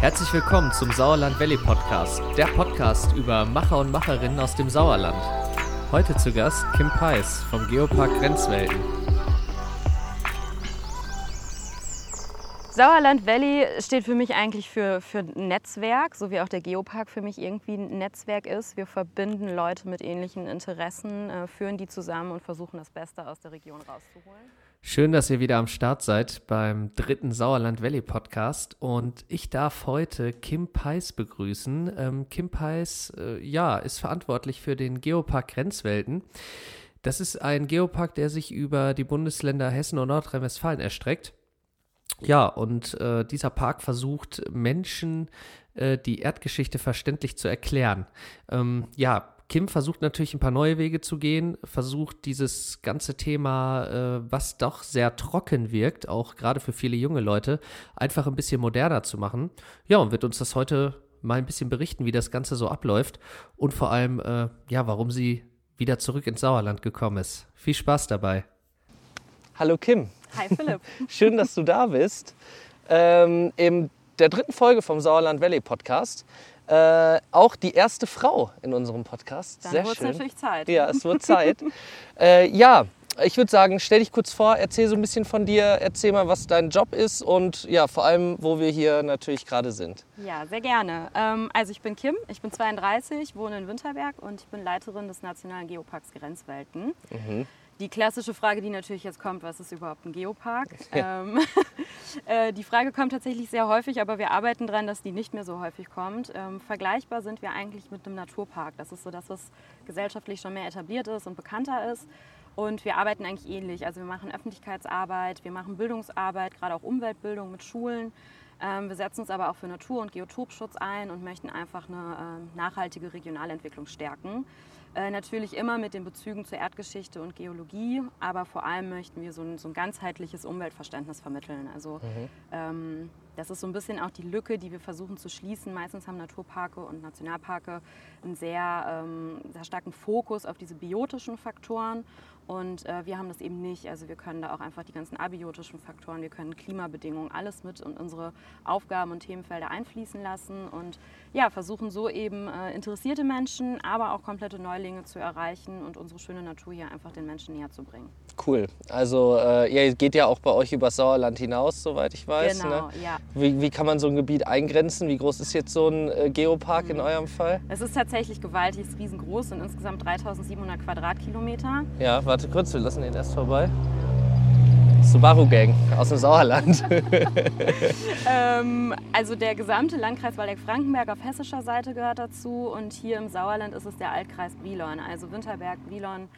Herzlich willkommen zum Sauerland Valley Podcast, der Podcast über Macher und Macherinnen aus dem Sauerland. Heute zu Gast Kim Peis vom Geopark Grenzwelten. Sauerland Valley steht für mich eigentlich für, für Netzwerk, so wie auch der Geopark für mich irgendwie ein Netzwerk ist. Wir verbinden Leute mit ähnlichen Interessen, äh, führen die zusammen und versuchen das Beste aus der Region rauszuholen. Schön, dass ihr wieder am Start seid beim dritten Sauerland Valley Podcast und ich darf heute Kim Peis begrüßen. Ähm, Kim Peis, äh, ja, ist verantwortlich für den Geopark Grenzwelten. Das ist ein Geopark, der sich über die Bundesländer Hessen und Nordrhein-Westfalen erstreckt. Ja, und äh, dieser Park versucht Menschen äh, die Erdgeschichte verständlich zu erklären. Ähm, ja, Kim versucht natürlich ein paar neue Wege zu gehen, versucht dieses ganze Thema, äh, was doch sehr trocken wirkt, auch gerade für viele junge Leute, einfach ein bisschen moderner zu machen. Ja, und wird uns das heute mal ein bisschen berichten, wie das Ganze so abläuft und vor allem, äh, ja, warum sie wieder zurück ins Sauerland gekommen ist. Viel Spaß dabei. Hallo Kim. Hi Philipp. Schön, dass du da bist. Ähm, in der dritten Folge vom Sauerland Valley Podcast äh, auch die erste Frau in unserem Podcast. Dann Sehr wird es schön. natürlich Zeit. Ja, es wird Zeit. äh, ja, ich würde sagen, stell dich kurz vor, erzähl so ein bisschen von dir, erzähl mal, was dein Job ist und ja, vor allem, wo wir hier natürlich gerade sind. Ja, sehr gerne. Ähm, also ich bin Kim, ich bin 32, wohne in Winterberg und ich bin Leiterin des Nationalen Geoparks Grenzwelten. Die klassische Frage, die natürlich jetzt kommt, was ist überhaupt ein Geopark? Ähm, äh, die Frage kommt tatsächlich sehr häufig, aber wir arbeiten daran, dass die nicht mehr so häufig kommt. Ähm, vergleichbar sind wir eigentlich mit einem Naturpark. Das ist so das, was gesellschaftlich schon mehr etabliert ist und bekannter ist. Und wir arbeiten eigentlich ähnlich. Also wir machen Öffentlichkeitsarbeit, wir machen Bildungsarbeit, gerade auch Umweltbildung mit Schulen. Ähm, wir setzen uns aber auch für Natur- und Geotopschutz ein und möchten einfach eine ähm, nachhaltige Regionalentwicklung stärken. Äh, natürlich immer mit den Bezügen zur Erdgeschichte und Geologie, aber vor allem möchten wir so ein, so ein ganzheitliches Umweltverständnis vermitteln. Also ähm, das ist so ein bisschen auch die Lücke, die wir versuchen zu schließen. Meistens haben Naturparke und Nationalparke einen sehr, ähm, sehr starken Fokus auf diese biotischen Faktoren und äh, wir haben das eben nicht. Also wir können da auch einfach die ganzen abiotischen Faktoren, wir können Klimabedingungen, alles mit in unsere Aufgaben und Themenfelder einfließen lassen und ja, versuchen so eben äh, interessierte Menschen, aber auch komplette Neulinge zu erreichen und unsere schöne Natur hier einfach den Menschen näher zu bringen. Cool. Also äh, ihr geht ja auch bei euch übers Sauerland hinaus, soweit ich weiß. Genau, ne? ja. Wie, wie kann man so ein Gebiet eingrenzen? Wie groß ist jetzt so ein äh, Geopark Mhm. in eurem Fall? Es ist tatsächlich gewaltig, es ist riesengroß, sind insgesamt 3700 Quadratkilometer. Ja, warte kurz, wir lassen den erst vorbei. Subaru Gang aus dem Sauerland. Ähm, also der gesamte Landkreis Waldeck-Frankenberg auf hessischer Seite gehört dazu und hier im Sauerland ist es der Altkreis Brilon, also Winterberg, Brilon.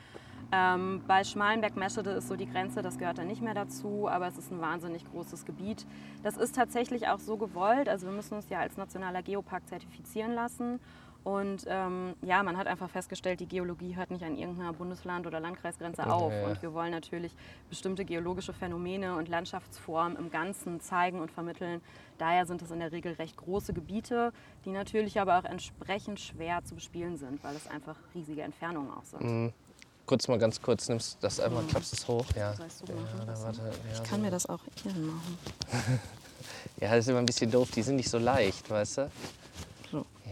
Ähm, bei Schmalenberg-Meschede ist so die Grenze, das gehört da nicht mehr dazu, aber es ist ein wahnsinnig großes Gebiet. Das ist tatsächlich auch so gewollt, also wir müssen uns ja als nationaler Geopark zertifizieren lassen. Und ähm, ja, man hat einfach festgestellt, die Geologie hört nicht an irgendeiner Bundesland- oder Landkreisgrenze auf. Ja. Und wir wollen natürlich bestimmte geologische Phänomene und Landschaftsformen im Ganzen zeigen und vermitteln. Daher sind es in der Regel recht große Gebiete, die natürlich aber auch entsprechend schwer zu bespielen sind, weil es einfach riesige Entfernungen auch sind. Mhm. kurz mal ganz kurz, nimmst das einmal, klappst es hoch. Ja, Sollst du ja, machen, da, das warte, ja, Ich so. kann mir das auch hier machen. ja, das ist immer ein bisschen doof, die sind nicht so leicht, weißt du?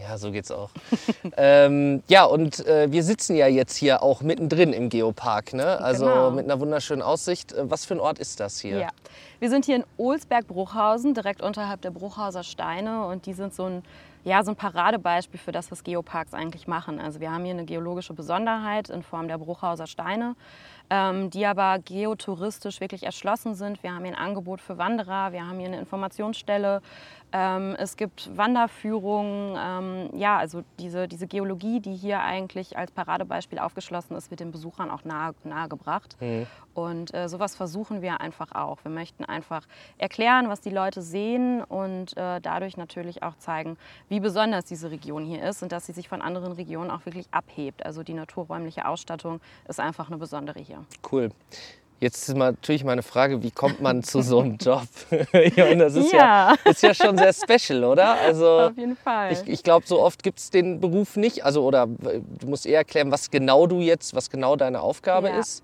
Ja, so geht's auch. ähm, ja, und äh, wir sitzen ja jetzt hier auch mittendrin im Geopark, ne? Also Genau. mit einer wunderschönen Aussicht. Äh, Was für ein Ort ist das hier? Ja. Wir sind hier in Olsberg-Bruchhausen, direkt unterhalb der Bruchhauser Steine. Und die sind so ein, ja, so ein Paradebeispiel für das, was Geoparks eigentlich machen. Also wir haben hier eine geologische Besonderheit in Form der Bruchhauser Steine, ähm, die aber geotouristisch wirklich erschlossen sind. Wir haben hier ein Angebot für Wanderer, wir haben hier eine Informationsstelle. Ähm, es gibt Wanderführungen. Ähm, ja, also diese, diese Geologie, die hier eigentlich als Paradebeispiel aufgeschlossen ist, wird den Besuchern auch nahe, nahegebracht. Und äh, sowas versuchen wir einfach auch. Wir möchten einfach erklären, was die Leute sehen und äh, dadurch natürlich auch zeigen, wie besonders diese Region hier ist und dass sie sich von anderen Regionen auch wirklich abhebt. Also die naturräumliche Ausstattung ist einfach eine besondere hier. Cool. Jetzt ist natürlich meine Frage, wie kommt man zu so einem Job? meine, das ist ja. Ja. ist ja schon sehr special, oder? Also Auf jeden Fall. ich, ich glaube, so oft gibt es den Beruf nicht. Also oder du musst eher erklären, was genau du jetzt, was genau deine Aufgabe Ja. ist.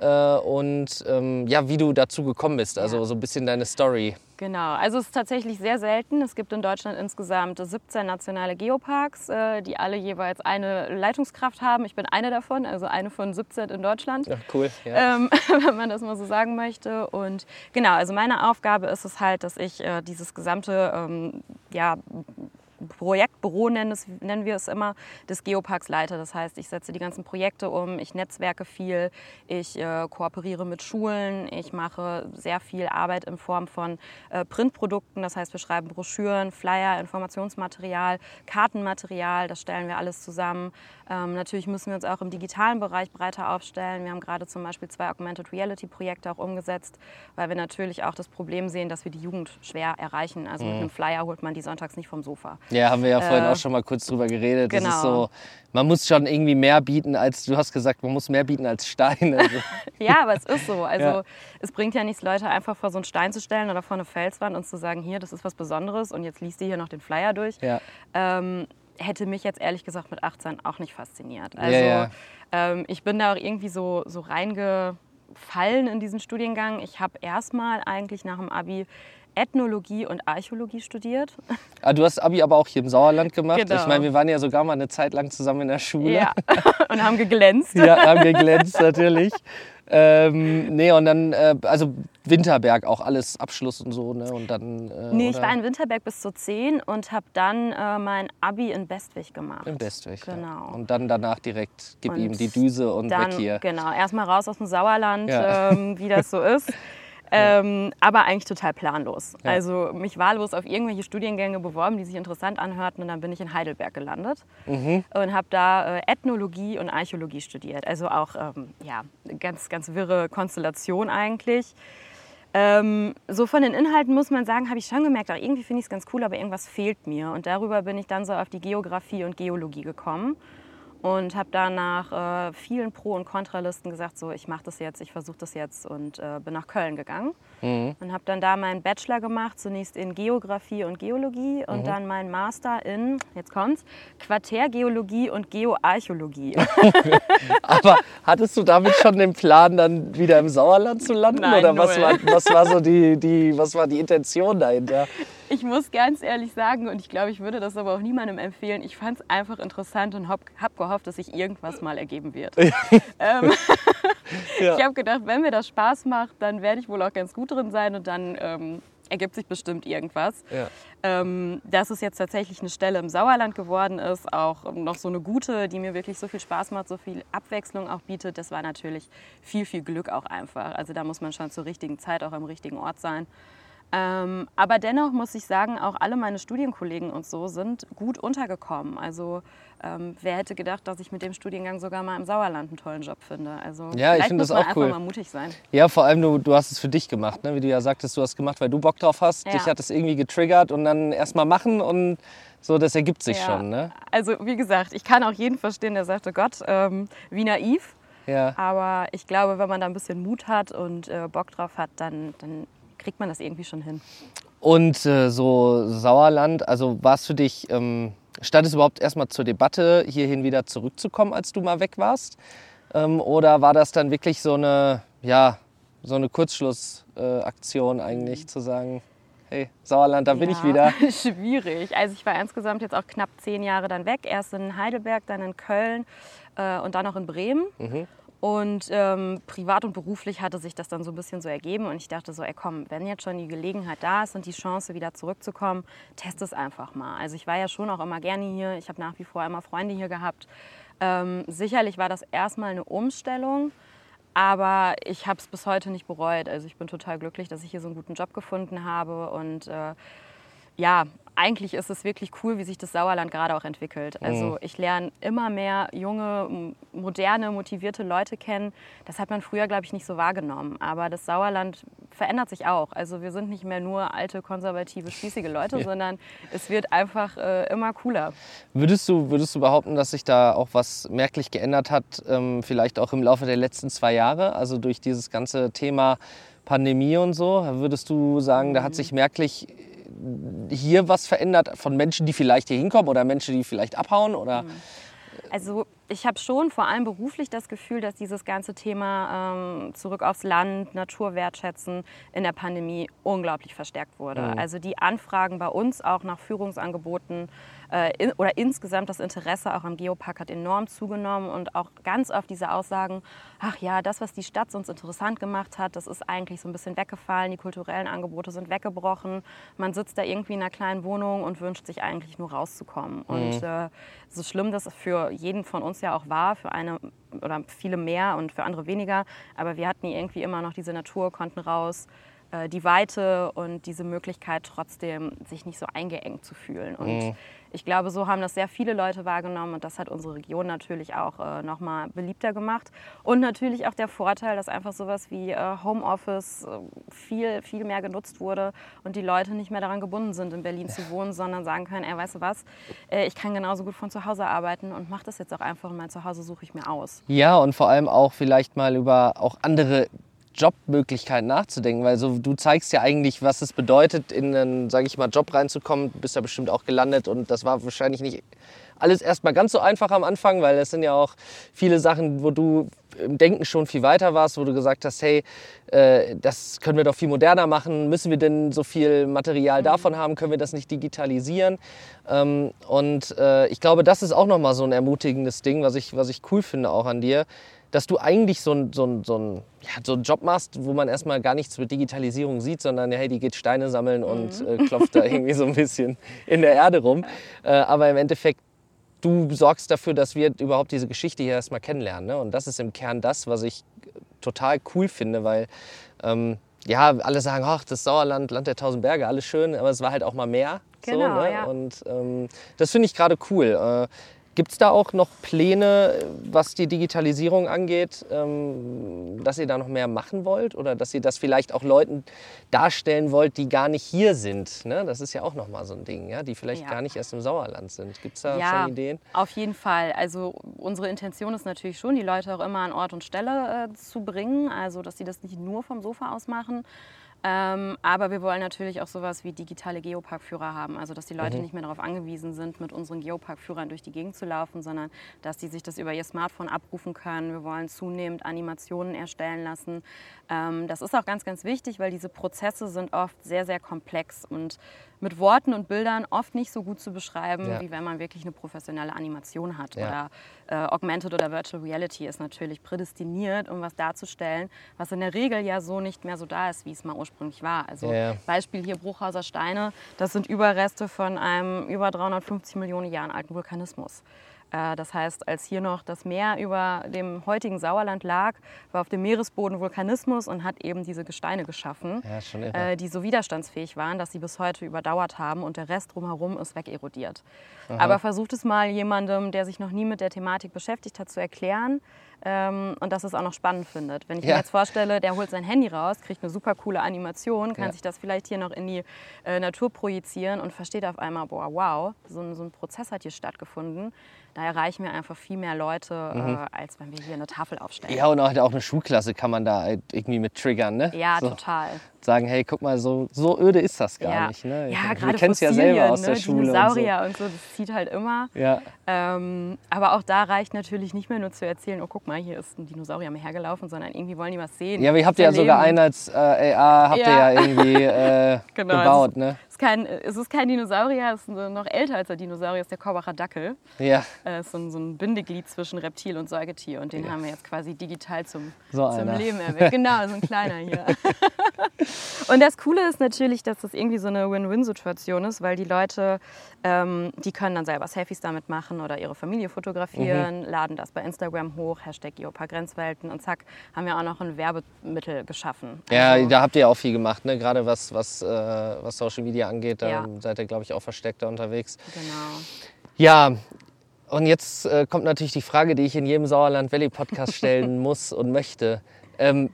Äh, und ähm, ja, wie du dazu gekommen bist, also so ein bisschen deine Story. Genau, also es ist tatsächlich sehr selten. Es gibt in Deutschland insgesamt 17 nationale Geoparks, äh, die alle jeweils eine Leitungskraft haben. Ich bin eine davon, also eine von 17 in Deutschland. Ja, cool, ja. Ähm, wenn man das mal so sagen möchte. Und genau, also meine Aufgabe ist es halt, dass ich äh, dieses gesamte ähm, ja, Projektbüro nennen, es, nennen wir es immer, des Geoparks leite. Das heißt, ich setze die ganzen Projekte um, ich netzwerke viel, ich äh, kooperiere mit Schulen, ich mache sehr viel Arbeit in Form von äh, Printprodukten. Das heißt, wir schreiben Broschüren, Flyer, Informationsmaterial, Kartenmaterial, das stellen wir alles zusammen. Ähm, natürlich müssen wir uns auch im digitalen Bereich breiter aufstellen. Wir haben gerade zum Beispiel zwei Augmented Reality Projekte auch umgesetzt, weil wir natürlich auch das Problem sehen, dass wir die Jugend schwer erreichen. Also mhm. mit einem Flyer holt man die sonntags nicht vom Sofa. Ja, haben wir ja vorhin äh, auch schon mal kurz drüber geredet. Genau. Das ist genau. so, man muss schon irgendwie mehr bieten als, du hast gesagt, man muss mehr bieten als Steine. Also. ja, aber es ist so. Also ja. es bringt ja nichts, Leute einfach vor so einen Stein zu stellen oder vor eine Felswand und zu sagen, hier, das ist was Besonderes und jetzt liest ihr hier noch den Flyer durch. Ja. Ähm, hätte mich jetzt ehrlich gesagt mit 18 auch nicht fasziniert. Also ja, ähm, ich bin da auch irgendwie so, so reingefallen in diesen Studiengang. Ich habe erstmal eigentlich nach dem Abi Ethnologie und Archäologie studiert. Ah, du hast Abi aber auch hier im Sauerland gemacht. Genau. Ich meine, wir waren ja sogar mal eine Zeit lang zusammen in der Schule. Ja, und haben geglänzt. ja, haben geglänzt natürlich. Ähm, nee, und dann, äh, also Winterberg auch alles Abschluss und so, ne? Und dann. Äh, nee, ich war in Winterberg bis zu 10 und habe dann äh, mein Abi in Bestwig gemacht. In Bestwig. Genau. Ja. Und dann danach direkt gib und ihm die Düse und dann, weg hier. Genau, erstmal raus aus dem Sauerland, ja. ähm, wie das so ist. Ähm, aber eigentlich total planlos. Ja. Also mich wahllos auf irgendwelche Studiengänge beworben, die sich interessant anhörten und dann bin ich in Heidelberg gelandet mhm. und habe da äh, Ethnologie und Archäologie studiert. Also auch ähm, ja, ganz, ganz wirre Konstellation eigentlich. Ähm, so von den Inhalten muss man sagen, habe ich schon gemerkt, auch irgendwie finde ich es ganz cool, aber irgendwas fehlt mir. Und darüber bin ich dann so auf die Geografie und Geologie gekommen und habe dann nach äh, vielen Pro- und Kontralisten gesagt, so ich mache das jetzt, ich versuche das jetzt und äh, bin nach Köln gegangen mhm. und habe dann da meinen Bachelor gemacht, zunächst in Geografie und Geologie und mhm. dann meinen Master in, jetzt kommt's, Quartärgeologie und Geoarchäologie. Aber hattest du damit schon den Plan, dann wieder im Sauerland zu landen Nein, oder was war, was war so die, die, was war die Intention dahinter? Ich muss ganz ehrlich sagen, und ich glaube, ich würde das aber auch niemandem empfehlen, ich fand es einfach interessant und habe hab gehofft, dass sich irgendwas mal ergeben wird. ähm, ja. Ich habe gedacht, wenn mir das Spaß macht, dann werde ich wohl auch ganz gut drin sein und dann ähm, ergibt sich bestimmt irgendwas. Ja. Ähm, dass es jetzt tatsächlich eine Stelle im Sauerland geworden ist, auch noch so eine gute, die mir wirklich so viel Spaß macht, so viel Abwechslung auch bietet, das war natürlich viel, viel Glück auch einfach. Also da muss man schon zur richtigen Zeit auch am richtigen Ort sein. Ähm, aber dennoch muss ich sagen, auch alle meine Studienkollegen und so sind gut untergekommen. Also ähm, wer hätte gedacht, dass ich mit dem Studiengang sogar mal im Sauerland einen tollen Job finde? Also ja, ich finde das auch cool. mal mutig sein. Ja, vor allem du, du hast es für dich gemacht, ne? wie du ja sagtest, du hast gemacht, weil du Bock drauf hast. Ja. Dich hat es irgendwie getriggert und dann erst mal machen und so, das ergibt sich ja. schon. Ne? Also wie gesagt, ich kann auch jeden verstehen, der sagt, oh Gott, ähm, wie naiv. Ja. Aber ich glaube, wenn man da ein bisschen Mut hat und äh, Bock drauf hat, dann, dann kriegt man das irgendwie schon hin. Und äh, so Sauerland, also war es für dich, ähm, stand es überhaupt erstmal zur Debatte, hierhin wieder zurückzukommen, als du mal weg warst? Ähm, oder war das dann wirklich so eine, ja, so eine Kurzschlussaktion äh, eigentlich, mhm. zu sagen, hey, Sauerland, da bin ja, ich wieder? Schwierig. Also ich war insgesamt jetzt auch knapp zehn Jahre dann weg. Erst in Heidelberg, dann in Köln äh, und dann noch in Bremen. Mhm. Und ähm, privat und beruflich hatte sich das dann so ein bisschen so ergeben. Und ich dachte so, ey komm, wenn jetzt schon die Gelegenheit da ist und die Chance wieder zurückzukommen, test es einfach mal. Also ich war ja schon auch immer gerne hier. Ich habe nach wie vor immer Freunde hier gehabt. Ähm, sicherlich war das erstmal eine Umstellung. Aber ich habe es bis heute nicht bereut. Also ich bin total glücklich, dass ich hier so einen guten Job gefunden habe und äh, ja, eigentlich ist es wirklich cool, wie sich das Sauerland gerade auch entwickelt. Also mhm. ich lerne immer mehr junge, moderne, motivierte Leute kennen. Das hat man früher, glaube ich, nicht so wahrgenommen. Aber das Sauerland verändert sich auch. Also wir sind nicht mehr nur alte, konservative, spießige Leute, ja. sondern es wird einfach äh, immer cooler. Würdest du, würdest du behaupten, dass sich da auch was merklich geändert hat, ähm, vielleicht auch im Laufe der letzten zwei Jahre? Also durch dieses ganze Thema Pandemie und so, würdest du sagen, da hat mhm. sich merklich hier was verändert von Menschen, die vielleicht hier hinkommen oder Menschen, die vielleicht abhauen? Oder? Mhm. Also ich habe schon vor allem beruflich das Gefühl, dass dieses ganze Thema ähm, zurück aufs Land, Natur wertschätzen in der Pandemie unglaublich verstärkt wurde. Mhm. Also die Anfragen bei uns auch nach Führungsangeboten äh, in, oder insgesamt das Interesse auch am Geopark hat enorm zugenommen und auch ganz oft diese Aussagen, ach ja, das, was die Stadt uns interessant gemacht hat, das ist eigentlich so ein bisschen weggefallen, die kulturellen Angebote sind weggebrochen, man sitzt da irgendwie in einer kleinen Wohnung und wünscht sich eigentlich nur rauszukommen. Mhm. Und äh, so schlimm das für jeden von uns ja auch war, für eine oder viele mehr und für andere weniger, aber wir hatten irgendwie immer noch diese Natur, konnten raus äh, die Weite und diese Möglichkeit trotzdem sich nicht so eingeengt zu fühlen. Und mhm ich glaube, so haben das sehr viele Leute wahrgenommen und das hat unsere Region natürlich auch äh, nochmal beliebter gemacht. Und natürlich auch der Vorteil, dass einfach sowas wie äh, Homeoffice äh, viel, viel mehr genutzt wurde und die Leute nicht mehr daran gebunden sind, in Berlin zu wohnen, sondern sagen können, ey, weißt du was, äh, ich kann genauso gut von zu Hause arbeiten und mache das jetzt auch einfach und mein Zuhause suche ich mir aus. Ja, und vor allem auch vielleicht mal über auch andere Jobmöglichkeiten nachzudenken, weil so, du zeigst ja eigentlich, was es bedeutet, in einen, sage ich mal, Job reinzukommen. Du bist ja bestimmt auch gelandet und das war wahrscheinlich nicht alles erstmal ganz so einfach am Anfang, weil es sind ja auch viele Sachen, wo du im Denken schon viel weiter warst, wo du gesagt hast, hey, äh, das können wir doch viel moderner machen. Müssen wir denn so viel Material mhm. davon haben? Können wir das nicht digitalisieren? Ähm, und äh, ich glaube, das ist auch nochmal so ein ermutigendes Ding, was ich, was ich cool finde auch an dir, dass du eigentlich so, ein, so, ein, so, ein, ja, so einen Job machst, wo man erstmal gar nichts mit Digitalisierung sieht, sondern hey, die geht Steine sammeln mhm. und äh, klopft da irgendwie so ein bisschen in der Erde rum. Äh, aber im Endeffekt, du sorgst dafür, dass wir überhaupt diese Geschichte hier erstmal kennenlernen. Ne? Und das ist im Kern das, was ich total cool finde, weil ähm, ja, alle sagen, ach, das Sauerland, Land der tausend Berge, alles schön, aber es war halt auch mal mehr. Genau, so, ne? ja. Und ähm, das finde ich gerade cool. Äh, Gibt es da auch noch Pläne, was die Digitalisierung angeht, ähm, dass ihr da noch mehr machen wollt oder dass ihr das vielleicht auch Leuten darstellen wollt, die gar nicht hier sind? Ne? Das ist ja auch noch mal so ein Ding, ja? die vielleicht ja. gar nicht erst im Sauerland sind. Gibt es da ja, schon Ideen? Auf jeden Fall. Also unsere Intention ist natürlich schon, die Leute auch immer an Ort und Stelle äh, zu bringen, also dass sie das nicht nur vom Sofa aus machen. Ähm, aber wir wollen natürlich auch sowas wie digitale Geoparkführer haben. Also, dass die Leute mhm. nicht mehr darauf angewiesen sind, mit unseren Geoparkführern durch die Gegend zu laufen, sondern dass die sich das über ihr Smartphone abrufen können. Wir wollen zunehmend Animationen erstellen lassen. Ähm, das ist auch ganz, ganz wichtig, weil diese Prozesse sind oft sehr, sehr komplex und mit Worten und Bildern oft nicht so gut zu beschreiben, ja. wie wenn man wirklich eine professionelle Animation hat. Ja. Oder äh, Augmented oder Virtual Reality ist natürlich prädestiniert, um was darzustellen, was in der Regel ja so nicht mehr so da ist, wie es mal ursprünglich war. Also ja. Beispiel hier Bruchhauser Steine, das sind Überreste von einem über 350 Millionen Jahren alten Vulkanismus. Äh, das heißt, als hier noch das Meer über dem heutigen Sauerland lag, war auf dem Meeresboden Vulkanismus und hat eben diese Gesteine geschaffen, ja, äh, die so widerstandsfähig waren, dass sie bis heute überdauert haben und der Rest drumherum ist wegerodiert. Aha. Aber versucht es mal jemandem, der sich noch nie mit der Thematik beschäftigt hat, zu erklären ähm, und dass es auch noch spannend findet. Wenn ich ja. mir jetzt vorstelle, der holt sein Handy raus, kriegt eine super coole Animation, kann ja. sich das vielleicht hier noch in die äh, Natur projizieren und versteht auf einmal, boah, wow, so ein, so ein Prozess hat hier stattgefunden da erreichen wir einfach viel mehr Leute, mhm. äh, als wenn wir hier eine Tafel aufstellen. Ja, und auch, auch eine Schulklasse kann man da halt irgendwie mit triggern, ne? Ja, so. total sagen, hey, guck mal, so, so öde ist das gar ja. nicht. Ne? Ja, gerade Du kennst ja selber aus ne? der Schule. Dinosaurier und so. und so, das zieht halt immer. Ja. Ähm, aber auch da reicht natürlich nicht mehr nur zu erzählen, oh guck mal, hier ist ein Dinosaurier mal hergelaufen, sondern irgendwie wollen die was sehen. Ja, aber ihr habt ja sogar einen als äh, habt ja. ihr ja irgendwie äh, genau, gebaut, ne? Es ist, kein, es ist kein Dinosaurier, es ist noch älter als der Dinosaurier, ist der Korbacher Dackel. Ja. Äh, ist so ein, so ein Bindeglied zwischen Reptil und Säugetier und den ja. haben wir jetzt quasi digital zum, so zum Leben erweckt. Genau, so ein kleiner hier. und das Coole ist natürlich, dass das irgendwie so eine Win-Win-Situation ist, weil die Leute, ähm, die können dann selber Selfies damit machen oder ihre Familie fotografieren, mhm. laden das bei Instagram hoch, Hashtag Geopark-Grenzwelten und zack, haben wir auch noch ein Werbemittel geschaffen. Ja, also, da habt ihr auch viel gemacht, ne? gerade was, was, äh, was Social Media angeht, da ja. seid ihr, glaube ich, auch versteckter unterwegs. Genau. Ja, und jetzt äh, kommt natürlich die Frage, die ich in jedem Sauerland Valley Podcast stellen muss und möchte. Ähm,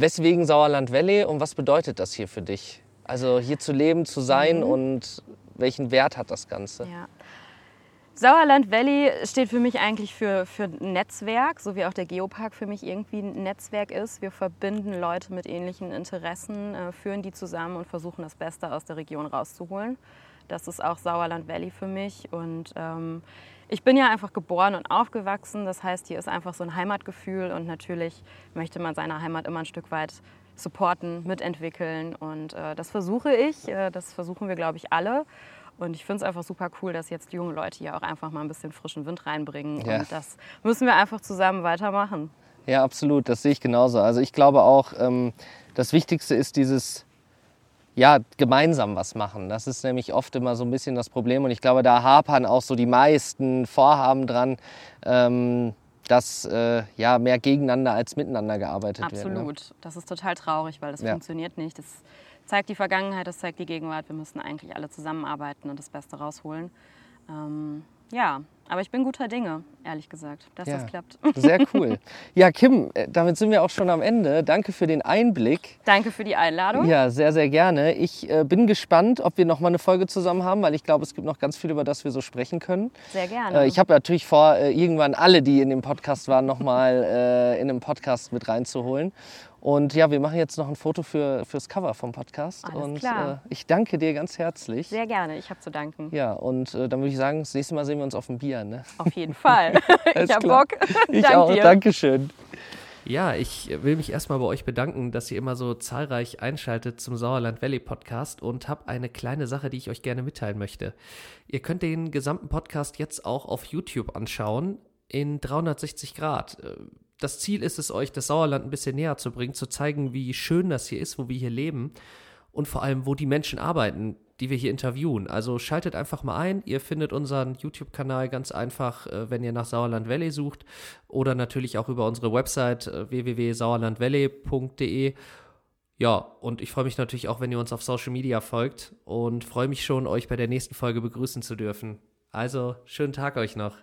Weswegen Sauerland Valley und was bedeutet das hier für dich? Also hier zu leben, zu sein mhm. und welchen Wert hat das Ganze? Ja. Sauerland Valley steht für mich eigentlich für, für ein Netzwerk, so wie auch der Geopark für mich irgendwie ein Netzwerk ist. Wir verbinden Leute mit ähnlichen Interessen, äh, führen die zusammen und versuchen das Beste aus der Region rauszuholen. Das ist auch Sauerland Valley für mich. Und ähm, ich bin ja einfach geboren und aufgewachsen. Das heißt, hier ist einfach so ein Heimatgefühl und natürlich möchte man seine Heimat immer ein Stück weit supporten, mitentwickeln und äh, das versuche ich, äh, das versuchen wir, glaube ich, alle. Und ich finde es einfach super cool, dass jetzt junge Leute hier auch einfach mal ein bisschen frischen Wind reinbringen. Ja. Und das müssen wir einfach zusammen weitermachen. Ja, absolut. Das sehe ich genauso. Also ich glaube auch, ähm, das Wichtigste ist dieses ja, gemeinsam was machen. Das ist nämlich oft immer so ein bisschen das Problem. Und ich glaube, da hapern auch so die meisten Vorhaben dran, ähm, dass äh, ja, mehr gegeneinander als miteinander gearbeitet Absolut. wird. Absolut. Ne? Das ist total traurig, weil das ja. funktioniert nicht. Das zeigt die Vergangenheit, das zeigt die Gegenwart. Wir müssen eigentlich alle zusammenarbeiten und das Beste rausholen. Ähm, ja, aber ich bin guter Dinge, ehrlich gesagt, dass ja, das klappt. Sehr cool. Ja, Kim, äh, damit sind wir auch schon am Ende. Danke für den Einblick. Danke für die Einladung. Ja, sehr, sehr gerne. Ich äh, bin gespannt, ob wir noch mal eine Folge zusammen haben, weil ich glaube, es gibt noch ganz viel, über das wir so sprechen können. Sehr gerne. Äh, ich habe natürlich vor, äh, irgendwann alle, die in dem Podcast waren, noch mal äh, in einem Podcast mit reinzuholen. Und ja, wir machen jetzt noch ein Foto für, fürs Cover vom Podcast. Alles und klar. Äh, ich danke dir ganz herzlich. Sehr gerne, ich habe zu danken. Ja, und dann würde ich sagen, das nächste Mal sehen wir uns auf dem Bier. Ne? Auf jeden Fall. ich habe Bock. Ich Dank auch, dir. Dankeschön. Ja, ich will mich erstmal bei euch bedanken, dass ihr immer so zahlreich einschaltet zum Sauerland Valley Podcast und habe eine kleine Sache, die ich euch gerne mitteilen möchte. Ihr könnt den gesamten Podcast jetzt auch auf YouTube anschauen in 360 Grad das Ziel ist es, euch das Sauerland ein bisschen näher zu bringen, zu zeigen, wie schön das hier ist, wo wir hier leben und vor allem, wo die Menschen arbeiten, die wir hier interviewen. Also schaltet einfach mal ein. Ihr findet unseren YouTube-Kanal ganz einfach, äh, wenn ihr nach Sauerland Valley sucht oder natürlich auch über unsere Website äh, www.sauerlandvalley.de. Ja, und ich freue mich natürlich auch, wenn ihr uns auf Social Media folgt und freue mich schon, euch bei der nächsten Folge begrüßen zu dürfen. Also, schönen Tag euch noch.